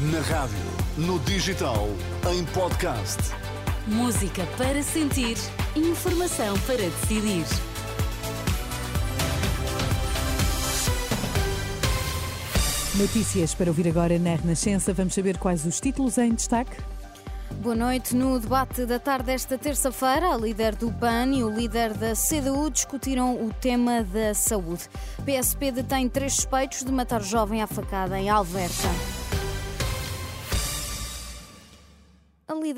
Na rádio, no digital, em podcast. Música para sentir, informação para decidir. Notícias para ouvir agora na Renascença. Vamos saber quais os títulos em destaque. Boa noite. No debate da tarde desta terça-feira, a líder do PAN e o líder da CDU discutiram o tema da saúde. PSP detém três suspeitos de matar jovem à facada em Alverca.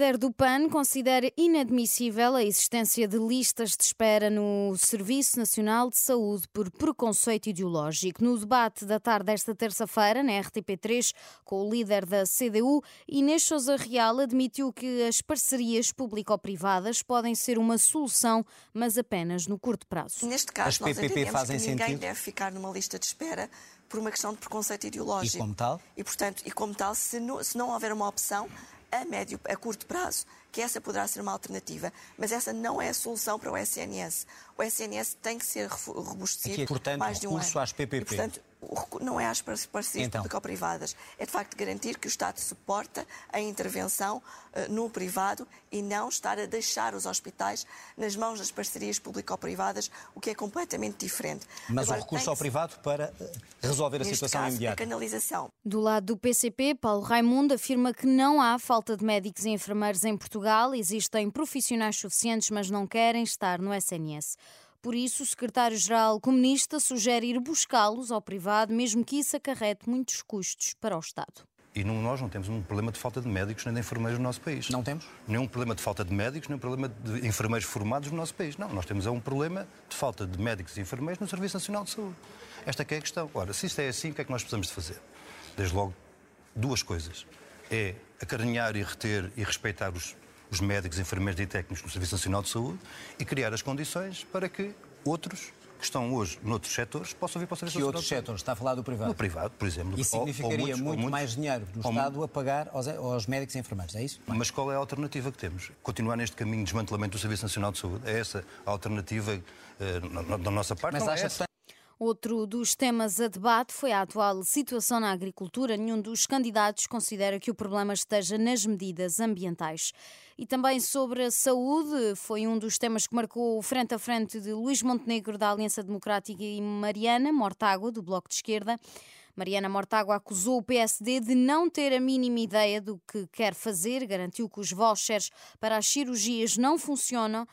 Líder do PAN considera inadmissível a existência de listas de espera no Serviço Nacional de Saúde por preconceito ideológico. No debate da tarde desta terça-feira, na RTP3, com o líder da CDU, Inês Souza Real admitiu que as parcerias público-privadas podem ser uma solução, mas apenas no curto prazo. Neste caso, as nós PPP fazem que ninguém sentido? deve ficar numa lista de espera por uma questão de preconceito ideológico. E como tal? E, portanto, e como tal, se não, se não houver uma opção, a médio, a curto prazo, que essa poderá ser uma alternativa, mas essa não é a solução para o SNS. O SNS tem que ser robustecido Aqui é, portanto, mais de um recurso ano. às PPP. E, portanto, não é às parcerias então. público-privadas. É, de facto, garantir que o Estado suporta a intervenção uh, no privado e não estar a deixar os hospitais nas mãos das parcerias público-privadas, o que é completamente diferente. Mas Agora, o recurso ao privado para eh, resolver a situação caso, imediata. A canalização. Do lado do PCP, Paulo Raimundo afirma que não há falta de médicos e enfermeiros em Portugal, existem profissionais suficientes, mas não querem estar no SNS. Por isso, o secretário-geral comunista sugere ir buscá-los ao privado, mesmo que isso acarrete muitos custos para o Estado. E não, nós não temos um problema de falta de médicos nem de enfermeiros no nosso país. Não temos? Nenhum problema de falta de médicos, nem um problema de enfermeiros formados no nosso país. Não, nós temos é um problema de falta de médicos e enfermeiros no Serviço Nacional de Saúde. Esta é a questão. Ora, se isto é assim, o que é que nós precisamos de fazer? Desde logo, duas coisas. É acarinhar e reter e respeitar os, os médicos, enfermeiros e técnicos no Serviço Nacional de Saúde e criar as condições para que outros que estão hoje noutros setores possam vir para o Serviço Que outros setores? Está a falar do privado? No privado, por exemplo. Isso significaria ou, ou muitos, muito muitos, mais dinheiro do Estado a pagar aos, aos, médicos e enfermeiros, é isso? Mas qual é a alternativa que temos? Continuar neste caminho de desmantelamento do Serviço Nacional de Saúde? É essa a alternativa uh, da nossa parte? Mas acha é essa. Outro dos temas a debate foi a atual situação na agricultura. Nenhum dos candidatos considera que o problema esteja nas medidas ambientais. E também sobre a saúde, foi um dos temas que marcou o frente a frente de Luís Montenegro, da Aliança Democrática, e Mariana Mortágua, do Bloco de Esquerda. Mariana Mortágua acusou o PSD de não ter a mínima ideia do que quer fazer, garantiu que os vouchers para as cirurgias não funcionam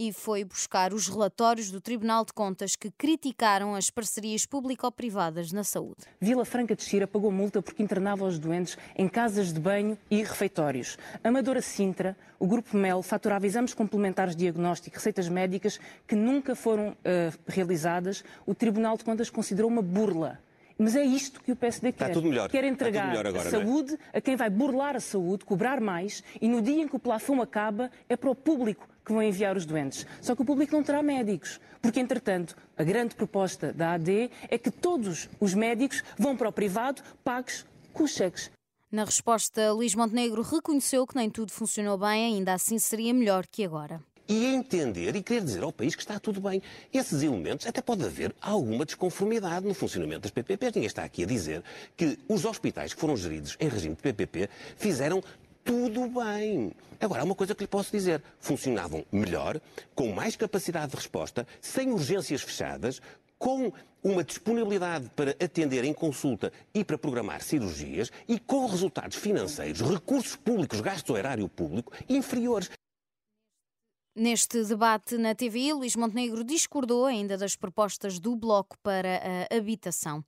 e foi buscar os relatórios do Tribunal de Contas que criticaram as parcerias público-privadas na saúde. Vila Franca de Xira pagou multa porque internava os doentes em casas de banho e refeitórios. Amadora Sintra, o Grupo Mel faturava exames complementares de diagnóstico e receitas médicas que nunca foram uh, realizadas. O Tribunal de Contas considerou uma burla. Mas é isto que o PSD quer. Está tudo melhor. Quer entregar agora, a saúde é? a quem vai burlar a saúde, cobrar mais, e no dia em que o plafond acaba, é para o público que vão enviar os doentes. Só que o público não terá médicos, porque, entretanto, a grande proposta da AD é que todos os médicos vão para o privado pagos com os cheques. Na resposta, Luís Montenegro reconheceu que nem tudo funcionou bem, ainda assim seria melhor que agora e entender e querer dizer ao país que está tudo bem. Esses elementos até pode haver alguma desconformidade no funcionamento das PPPs. Ninguém está aqui a dizer que os hospitais que foram geridos em regime de PPP fizeram tudo bem. Agora, há uma coisa que lhe posso dizer: funcionavam melhor, com mais capacidade de resposta, sem urgências fechadas, com uma disponibilidade para atender em consulta e para programar cirurgias e com resultados financeiros, recursos públicos, gasto erário público inferiores. Neste debate na TVI, Luís Montenegro discordou ainda das propostas do Bloco para a habitação.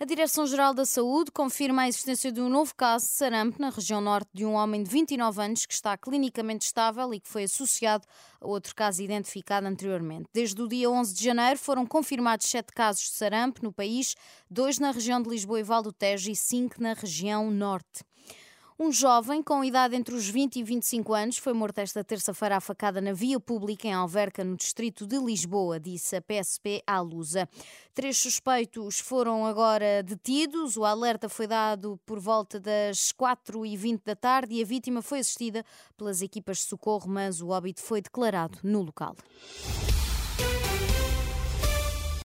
A Direção-Geral da Saúde confirma a existência de um novo caso de sarampo na região norte de um homem de 29 anos que está clinicamente estável e que foi associado a outro caso identificado anteriormente. Desde o dia 11 de janeiro foram confirmados sete casos de sarampo no país, dois na região de Lisboa e Val do Tejo e cinco na região norte. Um jovem com idade entre os 20 e 25 anos foi morto esta terça-feira à facada na via pública em Alverca, no distrito de Lisboa, disse a PSP à Lusa. Três suspeitos foram agora detidos. O alerta foi dado por volta das 4h20 da tarde e a vítima foi assistida pelas equipas de socorro, mas o óbito foi declarado no local.